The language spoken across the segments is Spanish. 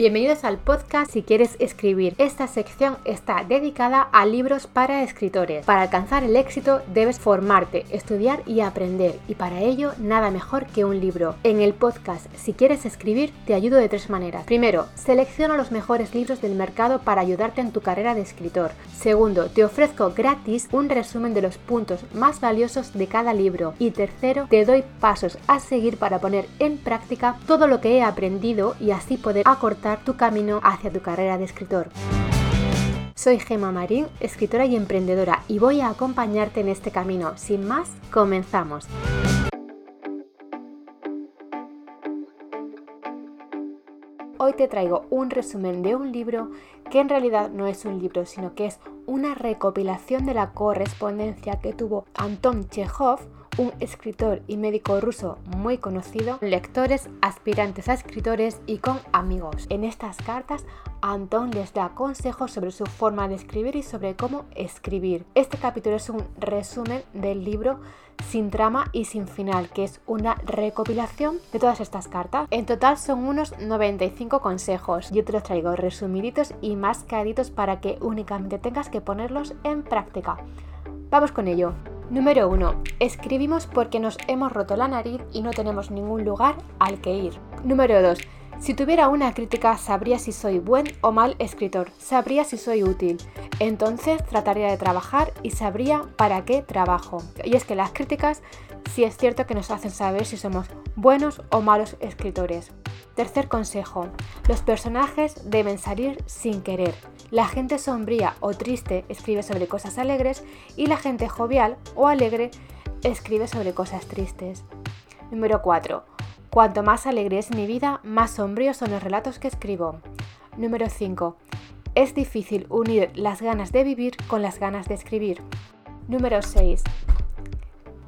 Bienvenidos al podcast Si quieres escribir. Esta sección está dedicada a libros para escritores. Para alcanzar el éxito debes formarte, estudiar y aprender y para ello nada mejor que un libro. En el podcast Si quieres escribir te ayudo de tres maneras. Primero, selecciono los mejores libros del mercado para ayudarte en tu carrera de escritor. Segundo, te ofrezco gratis un resumen de los puntos más valiosos de cada libro. Y tercero, te doy pasos a seguir para poner en práctica todo lo que he aprendido y así poder acortar tu camino hacia tu carrera de escritor. Soy Gema Marín, escritora y emprendedora, y voy a acompañarte en este camino. Sin más, comenzamos. Hoy te traigo un resumen de un libro que en realidad no es un libro, sino que es una recopilación de la correspondencia que tuvo Anton Chekhov, un escritor y médico ruso muy conocido, lectores, aspirantes a escritores y con amigos. En estas cartas, Anton les da consejos sobre su forma de escribir y sobre cómo escribir. Este capítulo es un resumen del libro sin trama y sin final, que es una recopilación de todas estas cartas. En total son unos 95 consejos. Yo te los traigo resumiditos y mascaditos para que únicamente tengas que ponerlos en práctica. Vamos con ello. Número 1. Escribimos porque nos hemos roto la nariz y no tenemos ningún lugar al que ir. Número 2. Si tuviera una crítica, sabría si soy buen o mal escritor, sabría si soy útil. Entonces trataría de trabajar y sabría para qué trabajo. Y es que las críticas sí es cierto que nos hacen saber si somos buenos o malos escritores. Tercer consejo. Los personajes deben salir sin querer. La gente sombría o triste escribe sobre cosas alegres y la gente jovial o alegre escribe sobre cosas tristes. Número 4. Cuanto más alegre es mi vida, más sombríos son los relatos que escribo. Número 5. Es difícil unir las ganas de vivir con las ganas de escribir. Número 6.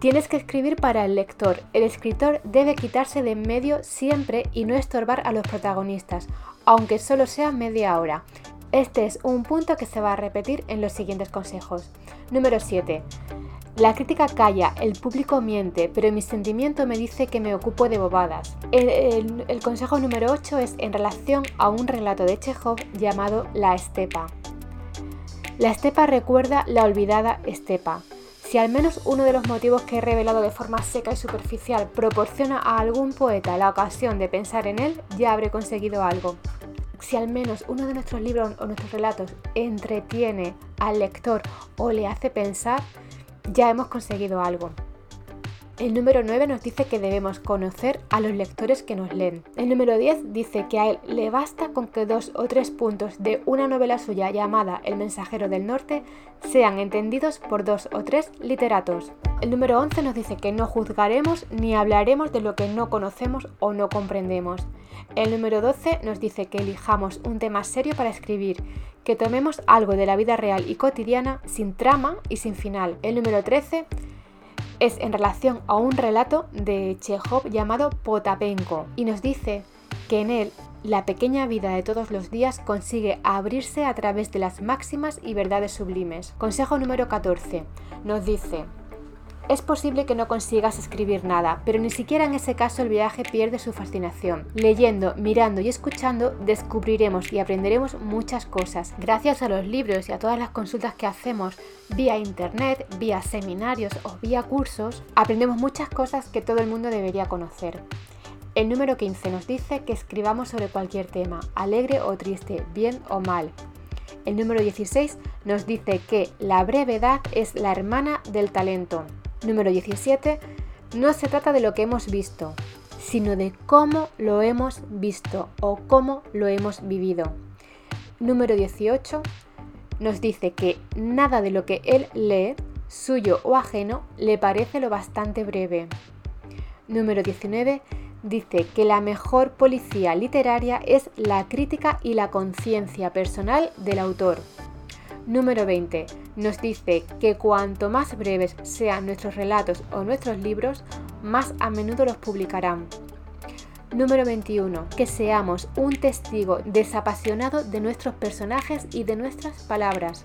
Tienes que escribir para el lector. El escritor debe quitarse de en medio siempre y no estorbar a los protagonistas, aunque solo sea media hora. Este es un punto que se va a repetir en los siguientes consejos. Número 7. La crítica calla, el público miente, pero mi sentimiento me dice que me ocupo de bobadas. El, consejo número 8 es en relación a un relato de Chekhov llamado La Estepa. La estepa recuerda la olvidada estepa. Si al menos uno de los motivos que he revelado de forma seca y superficial proporciona a algún poeta la ocasión de pensar en él, ya habré conseguido algo si al menos uno de nuestros libros o nuestros relatos entretiene al lector o le hace pensar, ya hemos conseguido algo. El número 9 nos dice que debemos conocer a los lectores que nos leen. El número 10 dice que a él le basta con que dos o tres puntos de una novela suya llamada El mensajero del norte sean entendidos por dos o tres literatos. El número 11 nos dice que no juzgaremos ni hablaremos de lo que no conocemos o no comprendemos. El número 12 nos dice que elijamos un tema serio para escribir, que tomemos algo de la vida real y cotidiana sin trama y sin final. El número 13 es en relación a un relato de Chekhov llamado Potapenko y nos dice que en él la pequeña vida de todos los días consigue abrirse a través de las máximas y verdades sublimes. Consejo número 14 nos dice, es posible que no consigas escribir nada, pero ni siquiera en ese caso el viaje pierde su fascinación. Leyendo, mirando y escuchando descubriremos y aprenderemos muchas cosas. Gracias a los libros y a todas las consultas que hacemos vía internet, vía seminarios o vía cursos, aprendemos muchas cosas que todo el mundo debería conocer. El número 15 nos dice que escribamos sobre cualquier tema, alegre o triste, bien o mal. El número 16 nos dice que la brevedad es la hermana del talento. Número 17. No se trata de lo que hemos visto, sino de cómo lo hemos visto o cómo lo hemos vivido. Número 18. Nos dice que nada de lo que él lee, suyo o ajeno, le parece lo bastante breve. Número 19 dice que la mejor policía literaria es la crítica y la conciencia personal del autor. Número 20. Nos dice que cuanto más breves sean nuestros relatos o nuestros libros, más a menudo los publicarán. Número 21. Que seamos un testigo desapasionado de nuestros personajes y de nuestras palabras.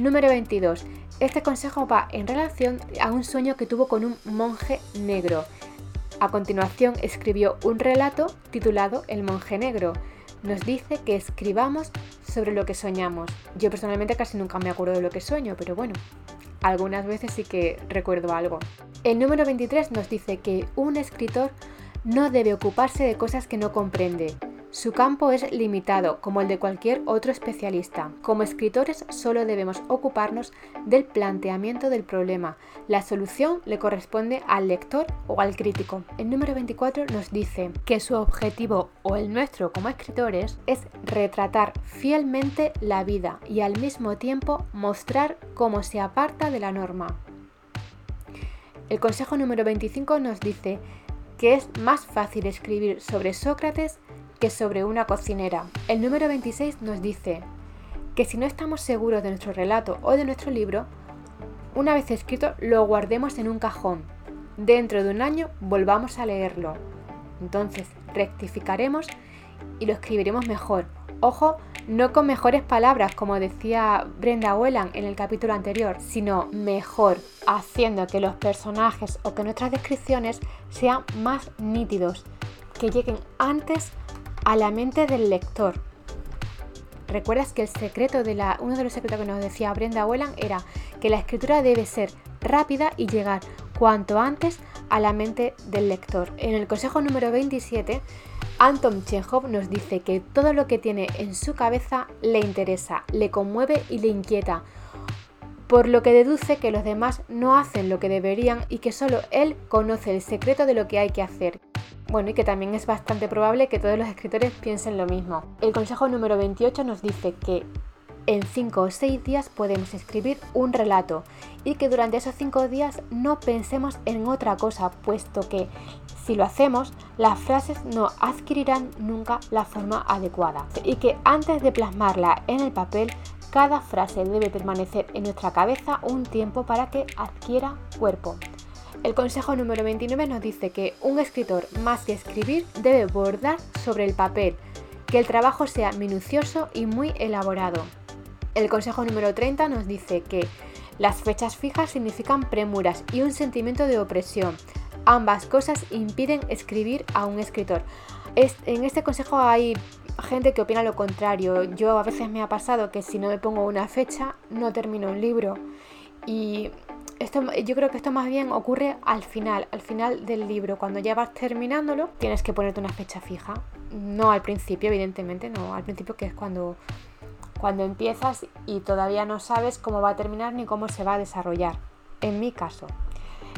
Número 22. Este consejo va en relación a un sueño que tuvo con un monje negro. A continuación escribió un relato titulado El monje negro, nos dice que escribamos sobre lo que soñamos. Yo personalmente casi nunca me acuerdo de lo que sueño, pero bueno, algunas veces sí que recuerdo algo. El número 23 nos dice que un escritor no debe ocuparse de cosas que no comprende, su campo es limitado, como el de cualquier otro especialista. Como escritores solo debemos ocuparnos del planteamiento del problema. La solución le corresponde al lector o al crítico. El número 24 nos dice que su objetivo o el nuestro como escritores es retratar fielmente la vida y al mismo tiempo mostrar cómo se aparta de la norma. El consejo número 25 nos dice que es más fácil escribir sobre Sócrates que sobre una cocinera. El número 26 nos dice que si no estamos seguros de nuestro relato o de nuestro libro, una vez escrito lo guardemos en un cajón. Dentro de un año volvamos a leerlo. Entonces rectificaremos y lo escribiremos mejor. Ojo, no con mejores palabras, como decía Brenda Whelan en el capítulo anterior, sino mejor, haciendo que los personajes o que nuestras descripciones sean más nítidos, que lleguen antes a la mente del lector. ¿Recuerdas que el secreto de la, uno de los secretos que nos decía Brenda Whelan era que la escritura debe ser rápida y llegar cuanto antes a la mente del lector? En el consejo número 27, Anton Chekhov nos dice que todo lo que tiene en su cabeza le interesa, le conmueve y le inquieta, por lo que deduce que los demás no hacen lo que deberían y que solo él conoce el secreto de lo que hay que hacer. Bueno, y que también es bastante probable que todos los escritores piensen lo mismo. El consejo número 28 nos dice que en 5 o 6 días podemos escribir un relato y que durante esos 5 días no pensemos en otra cosa, puesto que si lo hacemos, las frases no adquirirán nunca la forma adecuada y que antes de plasmarla en el papel, cada frase debe permanecer en nuestra cabeza un tiempo para que adquiera cuerpo. El consejo número 29 nos dice que un escritor, más que escribir, debe bordar sobre el papel, que el trabajo sea minucioso y muy elaborado. El consejo número 30 nos dice que las fechas fijas significan premuras y un sentimiento de opresión. Ambas cosas impiden escribir a un escritor. En este consejo hay gente que opina lo contrario. Yo a veces me ha pasado que si no me pongo una fecha no termino un libro. Y yo creo que esto más bien ocurre al final, al final del libro. Cuando ya vas terminándolo, tienes que ponerte una fecha fija. No al principio, evidentemente, no. Al principio que es cuando, cuando empiezas y todavía no sabes cómo va a terminar ni cómo se va a desarrollar. En mi caso.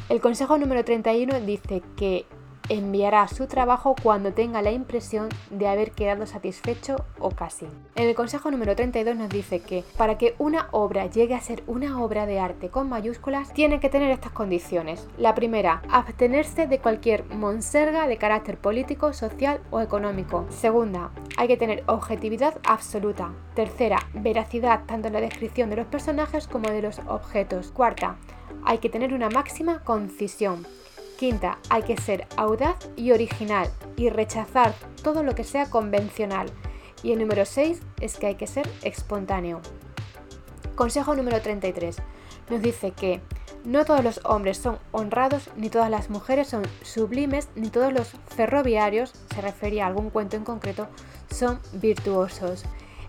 El consejo número 31 dice que enviará su trabajo cuando tenga la impresión de haber quedado satisfecho o casi. En el consejo número 32 nos dice que para que una obra llegue a ser una obra de arte con mayúsculas, tiene que tener estas condiciones. La primera, abstenerse de cualquier monserga de carácter político, social o económico. Segunda, hay que tener objetividad absoluta. Tercera, veracidad tanto en la descripción de los personajes como de los objetos. Cuarta, hay que tener una máxima concisión. Quinta, hay que ser audaz y original y rechazar todo lo que sea convencional. Y el número 6 es que hay que ser espontáneo. Consejo número 33. Nos dice que no todos los hombres son honrados, ni todas las mujeres son sublimes, ni todos los ferroviarios, se refería a algún cuento en concreto, son virtuosos.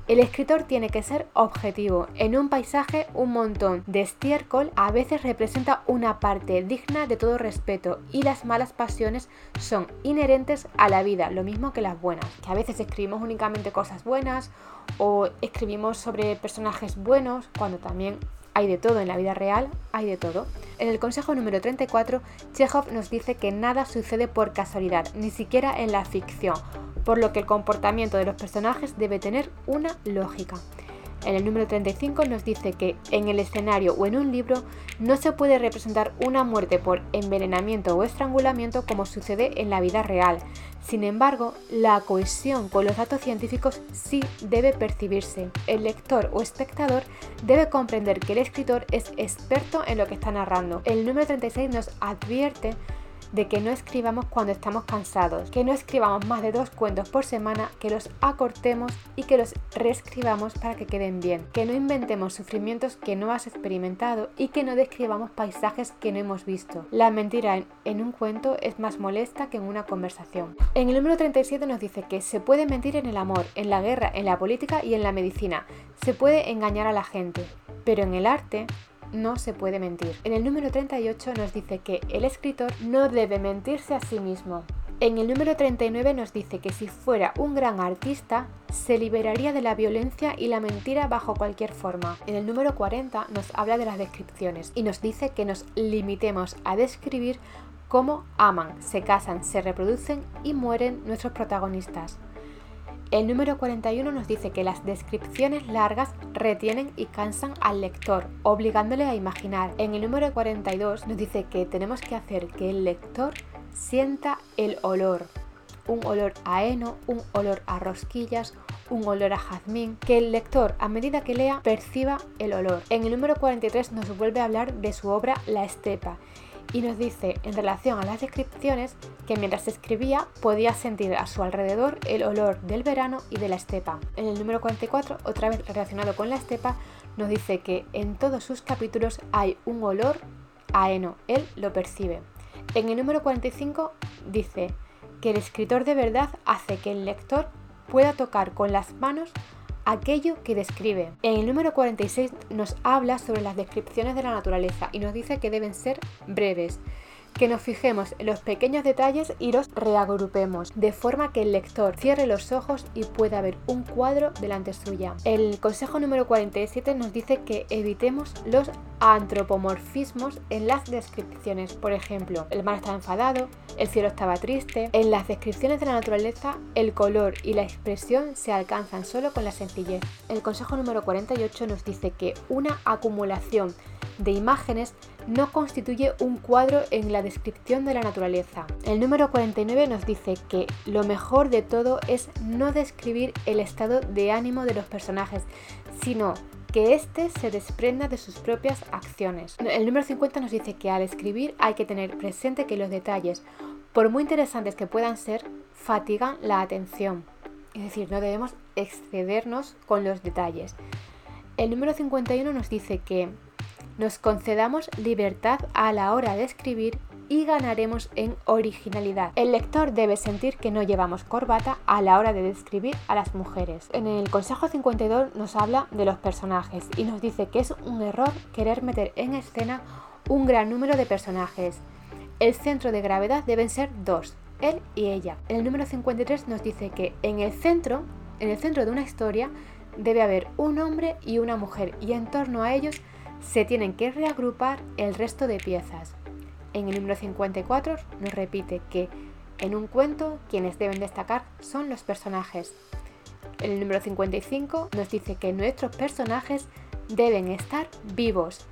El escritor tiene que ser objetivo. En un paisaje, un montón de estiércol a veces representa una parte digna de todo respeto y las malas pasiones son inherentes a la vida, lo mismo que las buenas. Que a veces escribimos únicamente cosas buenas o escribimos sobre personajes buenos cuando también hay de todo en la vida real, hay de todo. En el consejo número 34, Chekhov nos dice que nada sucede por casualidad, ni siquiera en la ficción por lo que el comportamiento de los personajes debe tener una lógica. En el número 35 nos dice que en el escenario o en un libro no se puede representar una muerte por envenenamiento o estrangulamiento como sucede en la vida real. Sin embargo, la cohesión con los datos científicos sí debe percibirse. El lector o espectador debe comprender que el escritor es experto en lo que está narrando. El número 36 nos advierte de que no escribamos cuando estamos cansados, que no escribamos más de dos cuentos por semana, que los acortemos y que los reescribamos para que queden bien, que no inventemos sufrimientos que no has experimentado y que no describamos paisajes que no hemos visto. La mentira en, un cuento es más molesta que en una conversación. En el número 37 nos dice que se puede mentir en el amor, en la guerra, en la política y en la medicina. Se puede engañar a la gente, pero en el arte no se puede mentir. En el número 38 nos dice que el escritor no debe mentirse a sí mismo. En el número 39 nos dice que si fuera un gran artista, se liberaría de la violencia y la mentira bajo cualquier forma. En el número 40 nos habla de las descripciones y nos dice que nos limitemos a describir cómo aman, se casan, se reproducen y mueren nuestros protagonistas. El número 41 nos dice que las descripciones largas retienen y cansan al lector, obligándole a imaginar. En el número 42 nos dice que tenemos que hacer que el lector sienta el olor. Un olor a heno, un olor a rosquillas, un olor a jazmín, que el lector a medida que lea perciba el olor. En el número 43 nos vuelve a hablar de su obra La Estepa y nos dice en relación a las descripciones que mientras escribía podía sentir a su alrededor el olor del verano y de la estepa. En el número 44, otra vez relacionado con la estepa, nos dice que en todos sus capítulos hay un olor a heno, él lo percibe. En el número 45 dice que el escritor de verdad hace que el lector pueda tocar con las manos aquello que describe. En el número 46 nos habla sobre las descripciones de la naturaleza y nos dice que deben ser breves que nos fijemos en los pequeños detalles y los reagrupemos, de forma que el lector cierre los ojos y pueda ver un cuadro delante suya. El consejo número 47 nos dice que evitemos los antropomorfismos en las descripciones. Por ejemplo, el mar estaba enfadado, el cielo estaba triste. En las descripciones de la naturaleza, el color y la expresión se alcanzan solo con la sencillez. El consejo número 48 nos dice que una acumulación de imágenes no constituye un cuadro en la descripción de la naturaleza. El número 49 nos dice que lo mejor de todo es no describir el estado de ánimo de los personajes, sino que éste se desprenda de sus propias acciones. El número 50 nos dice que al escribir hay que tener presente que los detalles, por muy interesantes que puedan ser, fatigan la atención. Es decir, no debemos excedernos con los detalles. El número 51 nos dice que nos concedamos libertad a la hora de escribir y ganaremos en originalidad. El lector debe sentir que no llevamos corbata a la hora de describir a las mujeres. En el Consejo 52 nos habla de los personajes y nos dice que es un error querer meter en escena un gran número de personajes. El centro de gravedad deben ser dos, él y ella. El número 53 nos dice que en el centro, en el centro de una historia, debe haber un hombre y una mujer y en torno a ellos se tienen que reagrupar el resto de piezas. En el número 54 nos repite que en un cuento quienes deben destacar son los personajes. El número 55 nos dice que nuestros personajes deben estar vivos.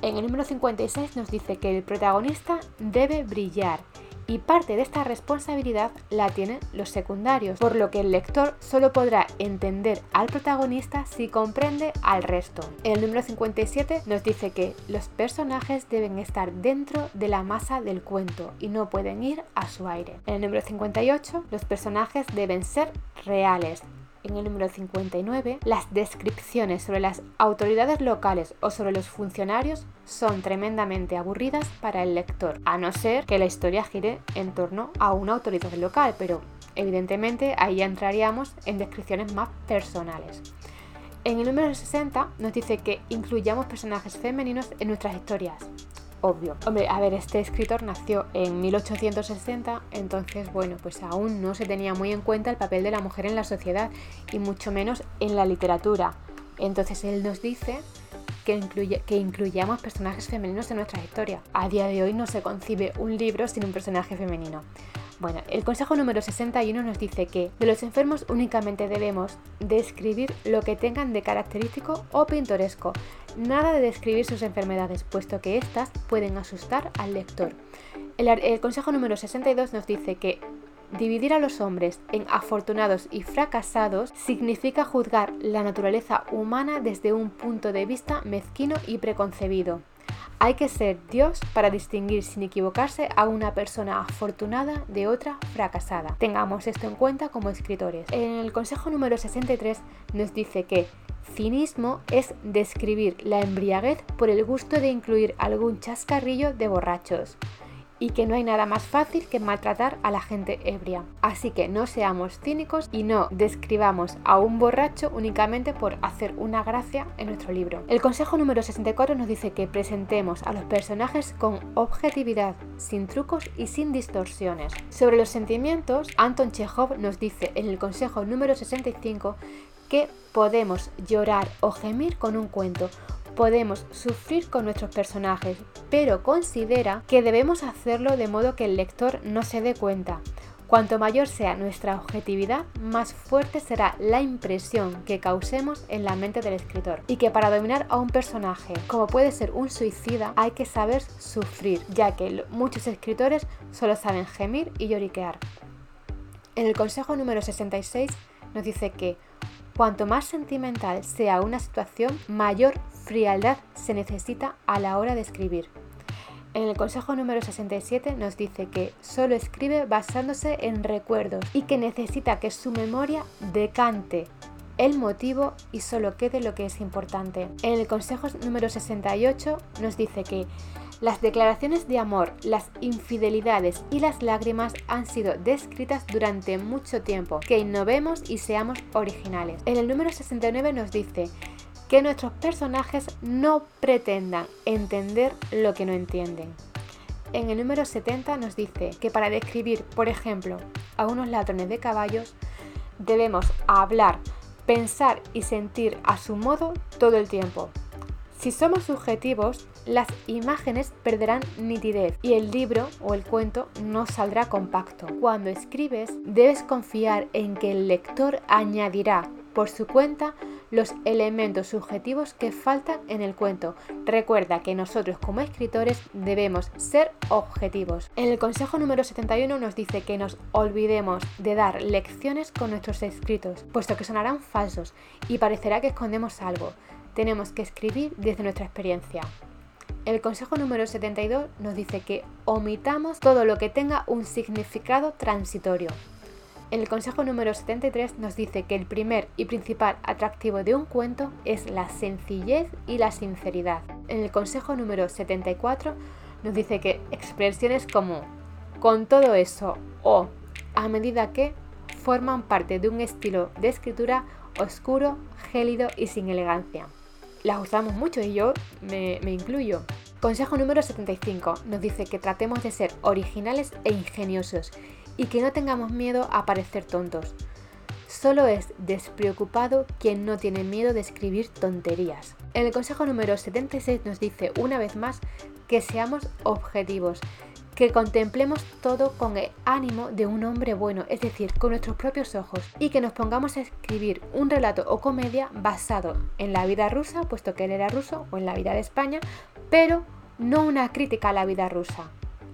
En el número 56 nos dice que el protagonista debe brillar y parte de esta responsabilidad la tienen los secundarios, por lo que el lector solo podrá entender al protagonista si comprende al resto. El número 57 nos dice que los personajes deben estar dentro de la masa del cuento y no pueden ir a su aire. En el número 58 los personajes deben ser reales, en el número 59, las descripciones sobre las autoridades locales o sobre los funcionarios son tremendamente aburridas para el lector, a no ser que la historia gire en torno a una autoridad local, pero evidentemente ahí entraríamos en descripciones más personales. En el número 60 nos dice que incluyamos personajes femeninos en nuestras historias obvio. Hombre, a ver, este escritor nació en 1860, entonces, bueno, pues aún no se tenía muy en cuenta el papel de la mujer en la sociedad y mucho menos en la literatura. Entonces él nos dice que, incluyamos personajes femeninos en nuestra historia. A día de hoy no se concibe un libro sin un personaje femenino. Bueno, el consejo número 61 nos dice que de los enfermos únicamente debemos describir lo que tengan de característico o pintoresco, nada de describir sus enfermedades, puesto que éstas pueden asustar al lector. El, el consejo número 62 nos dice que Dividir a los hombres en afortunados y fracasados significa juzgar la naturaleza humana desde un punto de vista mezquino y preconcebido. Hay que ser Dios para distinguir sin equivocarse a una persona afortunada de otra fracasada. Tengamos esto en cuenta como escritores. En el consejo número 63 nos dice que cinismo es describir la embriaguez por el gusto de incluir algún chascarrillo de borrachos y que no hay nada más fácil que maltratar a la gente ebria. Así que no seamos cínicos y no describamos a un borracho únicamente por hacer una gracia en nuestro libro. El consejo número 64 nos dice que presentemos a los personajes con objetividad, sin trucos y sin distorsiones. Sobre los sentimientos, Anton Chekhov nos dice en el consejo número 65 que podemos llorar o gemir con un cuento podemos sufrir con nuestros personajes, pero considera que debemos hacerlo de modo que el lector no se dé cuenta. Cuanto mayor sea nuestra objetividad, más fuerte será la impresión que causemos en la mente del escritor. Y que para dominar a un personaje, como puede ser un suicida, hay que saber sufrir, ya que muchos escritores solo saben gemir y lloriquear. En el consejo número 66 nos dice que Cuanto más sentimental sea una situación, mayor frialdad se necesita a la hora de escribir. En el consejo número 67 nos dice que solo escribe basándose en recuerdos y que necesita que su memoria decante el motivo y solo quede lo que es importante. En el consejo número 68 nos dice que las declaraciones de amor, las infidelidades y las lágrimas han sido descritas durante mucho tiempo. Que innovemos y seamos originales. En el número 69 nos dice que nuestros personajes no pretendan entender lo que no entienden. En el número 70 nos dice que para describir, por ejemplo, a unos ladrones de caballos, debemos hablar, pensar y sentir a su modo todo el tiempo. Si somos subjetivos, las imágenes perderán nitidez y el libro o el cuento no saldrá compacto. Cuando escribes, debes confiar en que el lector añadirá por su cuenta los elementos subjetivos que faltan en el cuento. Recuerda que nosotros como escritores debemos ser objetivos. En el consejo número 71 nos dice que nos olvidemos de dar lecciones con nuestros escritos, puesto que sonarán falsos y parecerá que escondemos algo tenemos que escribir desde nuestra experiencia. El consejo número 72 nos dice que omitamos todo lo que tenga un significado transitorio. El consejo número 73 nos dice que el primer y principal atractivo de un cuento es la sencillez y la sinceridad. En el consejo número 74 nos dice que expresiones como con todo eso o a medida que forman parte de un estilo de escritura oscuro, gélido y sin elegancia las usamos mucho y yo me, incluyo. Consejo número 75 nos dice que tratemos de ser originales e ingeniosos y que no tengamos miedo a parecer tontos. Solo es despreocupado quien no tiene miedo de escribir tonterías. En el consejo número 76 nos dice una vez más que seamos objetivos, que contemplemos todo con el ánimo de un hombre bueno, es decir, con nuestros propios ojos, y que nos pongamos a escribir un relato o comedia basado en la vida rusa, puesto que él era ruso, o en la vida de España, pero no una crítica a la vida rusa,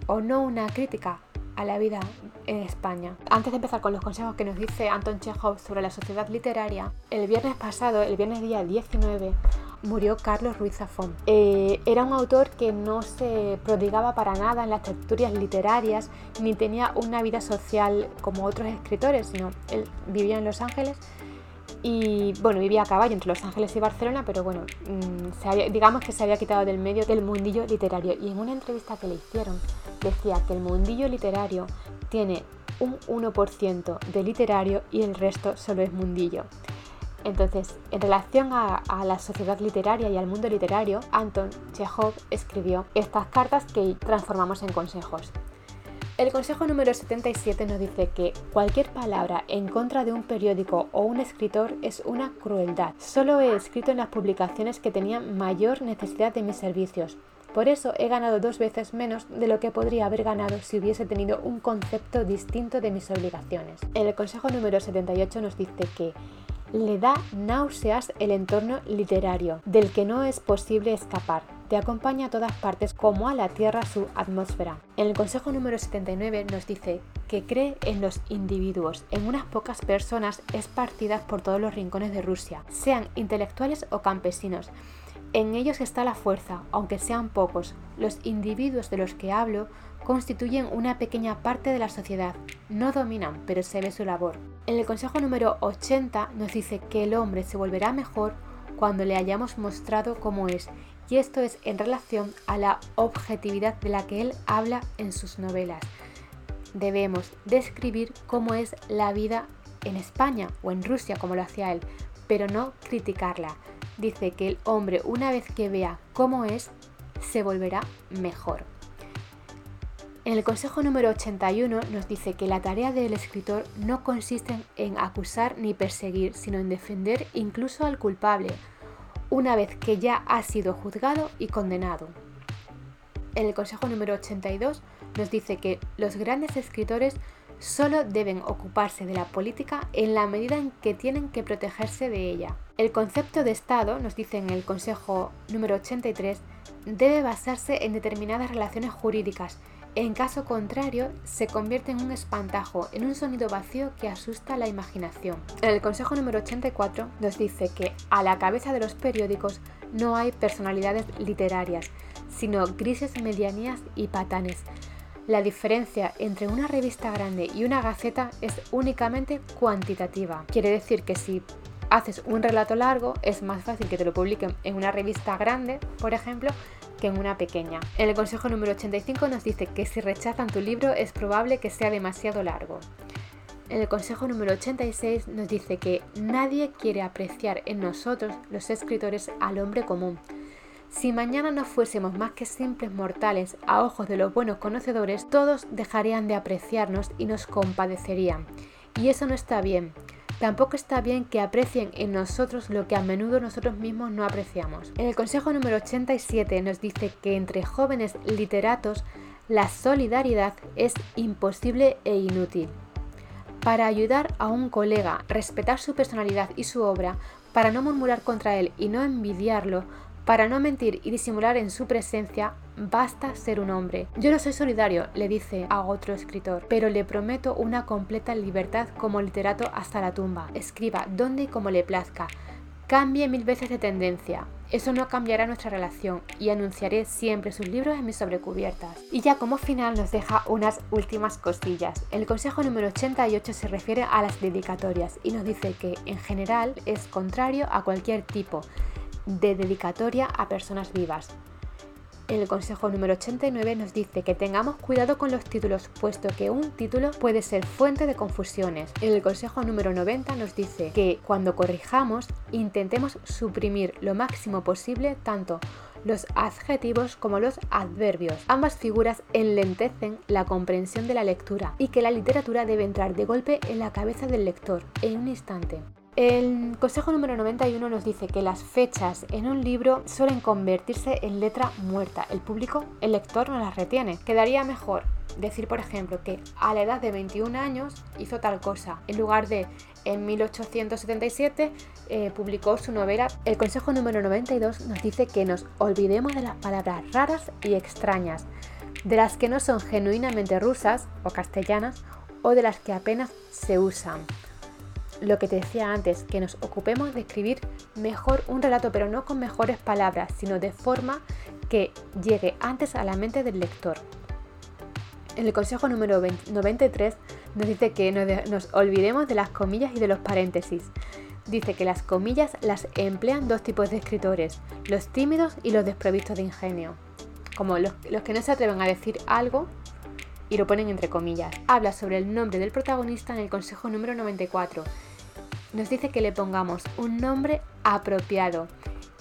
o no una crítica a la vida en España. Antes de empezar con los consejos que nos dice Anton Chekhov sobre la sociedad literaria, el viernes pasado, el viernes día 19, murió Carlos Ruiz Zafón. Eh, era un autor que no se prodigaba para nada en las tertulias literarias ni tenía una vida social como otros escritores, sino él vivía en Los Ángeles y bueno, vivía a caballo entre Los Ángeles y Barcelona, pero bueno, mm, digamos que se había quitado del medio del mundillo literario. Y en una entrevista que le hicieron decía que el mundillo literario tiene un 1% de literario y el resto solo es mundillo. Entonces, en relación a, la sociedad literaria y al mundo literario, Anton Chekhov escribió estas cartas que transformamos en consejos. El consejo número 77 nos dice que cualquier palabra en contra de un periódico o un escritor es una crueldad. Solo he escrito en las publicaciones que tenían mayor necesidad de mis servicios. Por eso he ganado dos veces menos de lo que podría haber ganado si hubiese tenido un concepto distinto de mis obligaciones. El consejo número 78 nos dice que le da náuseas el entorno literario, del que no es posible escapar. Te acompaña a todas partes como a la Tierra su atmósfera. En el consejo número 79 nos dice que cree en los individuos, en unas pocas personas esparcidas por todos los rincones de Rusia, sean intelectuales o campesinos, En ellos está la fuerza, aunque sean pocos. Los individuos de los que hablo constituyen una pequeña parte de la sociedad. No dominan, pero se ve su labor. En el consejo número 80 nos dice que el hombre se volverá mejor cuando le hayamos mostrado cómo es, y esto es en relación a la objetividad de la que él habla en sus novelas. Debemos describir cómo es la vida en España o en Rusia, como lo hacía él, pero no criticarla. Dice que el hombre, una vez que vea cómo es, se volverá mejor. En el consejo número 81 nos dice que la tarea del escritor no consiste en acusar ni perseguir, sino en defender incluso al culpable, una vez que ya ha sido juzgado y condenado. En el consejo número 82 nos dice que los grandes escritores solo deben ocuparse de la política en la medida en que tienen que protegerse de ella. El concepto de Estado, nos dice en el Consejo número 83, debe basarse en determinadas relaciones jurídicas. En caso contrario, se convierte en un espantajo, en un sonido vacío que asusta la imaginación. El Consejo número 84 nos dice que a la cabeza de los periódicos no hay personalidades literarias, sino grises medianías y patanes, la diferencia entre una revista grande y una gaceta es únicamente cuantitativa. Quiere decir que si haces un relato largo es más fácil que te lo publiquen en una revista grande, por ejemplo, que en una pequeña. En el consejo número 85 nos dice que si rechazan tu libro es probable que sea demasiado largo. En el consejo número 86 nos dice que nadie quiere apreciar en nosotros, los escritores, al hombre común si mañana no fuésemos más que simples mortales a ojos de los buenos conocedores, todos dejarían de apreciarnos y nos compadecerían. Y eso no está bien. Tampoco está bien que aprecien en nosotros lo que a menudo nosotros mismos no apreciamos. En el consejo número 87 nos dice que entre jóvenes literatos la solidaridad es imposible e inútil. Para ayudar a un colega, respetar su personalidad y su obra, para no murmurar contra él y no envidiarlo, para no mentir y disimular en su presencia, basta ser un hombre. Yo no soy solidario, le dice a otro escritor, pero le prometo una completa libertad como literato hasta la tumba. Escriba donde y como le plazca. Cambie mil veces de tendencia. Eso no cambiará nuestra relación y anunciaré siempre sus libros en mis sobrecubiertas. Y ya como final nos deja unas últimas cosillas. El consejo número 88 se refiere a las dedicatorias y nos dice que en general es contrario a cualquier tipo de dedicatoria a personas vivas. El consejo número 89 nos dice que tengamos cuidado con los títulos, puesto que un título puede ser fuente de confusiones. El consejo número 90 nos dice que cuando corrijamos intentemos suprimir lo máximo posible tanto los adjetivos como los adverbios. Ambas figuras enlentecen la comprensión de la lectura y que la literatura debe entrar de golpe en la cabeza del lector en un instante. El consejo número 91 nos dice que las fechas en un libro suelen convertirse en letra muerta. El público, el lector, no las retiene. Quedaría mejor decir, por ejemplo, que a la edad de 21 años hizo tal cosa, en lugar de en 1877 eh, publicó su novela. El consejo número 92 nos dice que nos olvidemos de las palabras raras y extrañas, de las que no son genuinamente rusas o castellanas o de las que apenas se usan lo que te decía antes, que nos ocupemos de escribir mejor un relato, pero no con mejores palabras, sino de forma que llegue antes a la mente del lector. En el consejo número 93 nos dice que nos olvidemos de las comillas y de los paréntesis. Dice que las comillas las emplean dos tipos de escritores, los tímidos y los desprovistos de ingenio, como los, los que no se atreven a decir algo y lo ponen entre comillas. Habla sobre el nombre del protagonista en el consejo número 94 nos dice que le pongamos un nombre apropiado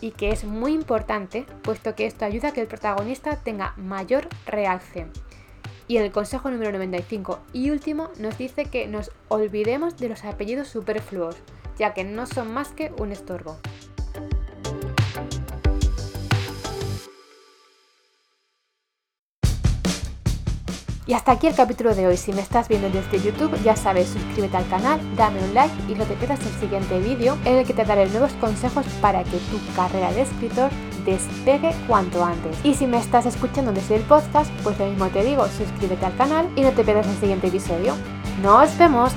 y que es muy importante puesto que esto ayuda a que el protagonista tenga mayor realce. Y el consejo número 95 y último nos dice que nos olvidemos de los apellidos superfluos, ya que no son más que un estorbo. Y hasta aquí el capítulo de hoy. Si me estás viendo desde YouTube, ya sabes, suscríbete al canal, dame un like y no te pierdas el siguiente vídeo en el que te daré nuevos consejos para que tu carrera de escritor despegue cuanto antes. Y si me estás escuchando desde el podcast, pues lo mismo te digo, suscríbete al canal y no te pierdas el siguiente episodio. ¡Nos vemos!